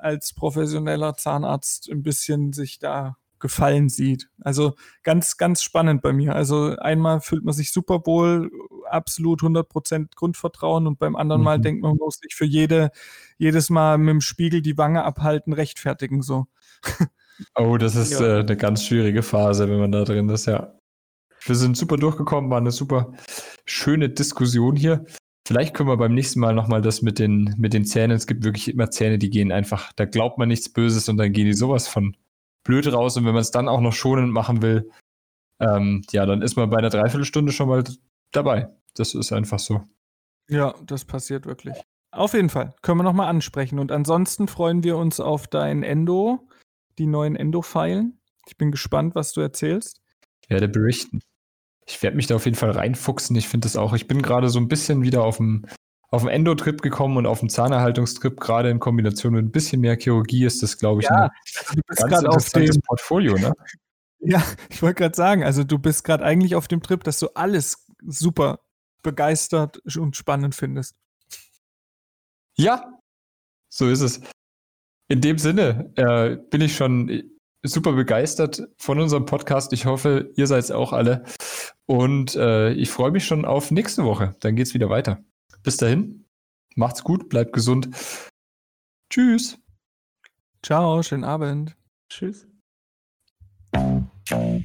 als professioneller Zahnarzt ein bisschen sich da gefallen sieht. Also ganz, ganz spannend bei mir. Also einmal fühlt man sich super wohl, absolut 100% Grundvertrauen und beim anderen mhm. Mal denkt man, man muss sich für jede, jedes Mal mit dem Spiegel die Wange abhalten, rechtfertigen so. Oh, das ist ja. äh, eine ganz schwierige Phase, wenn man da drin ist, ja. Wir sind super durchgekommen, war eine super schöne Diskussion hier. Vielleicht können wir beim nächsten Mal nochmal das mit den, mit den Zähnen. Es gibt wirklich immer Zähne, die gehen einfach, da glaubt man nichts Böses und dann gehen die sowas von blöd raus. Und wenn man es dann auch noch schonend machen will, ähm, ja, dann ist man bei einer Dreiviertelstunde schon mal dabei. Das ist einfach so. Ja, das passiert wirklich. Auf jeden Fall. Können wir nochmal ansprechen. Und ansonsten freuen wir uns auf dein Endo, die neuen Endo-Pfeilen. Ich bin gespannt, was du erzählst. Ich werde berichten ich werde mich da auf jeden Fall reinfuchsen. Ich finde das auch. Ich bin gerade so ein bisschen wieder auf dem, auf dem Endo-Trip gekommen und auf dem Zahnerhaltungstrip, gerade in Kombination mit ein bisschen mehr Chirurgie ist das, glaube ich, ja, ein also du bist ganz auf dem Portfolio, ne? Ja, ich wollte gerade sagen, also du bist gerade eigentlich auf dem Trip, dass du alles super begeistert und spannend findest. Ja, so ist es. In dem Sinne äh, bin ich schon super begeistert von unserem Podcast. Ich hoffe, ihr seid es auch alle. Und äh, ich freue mich schon auf nächste Woche. Dann geht es wieder weiter. Bis dahin, macht's gut, bleibt gesund. Tschüss. Ciao, schönen Abend. Tschüss. Ciao.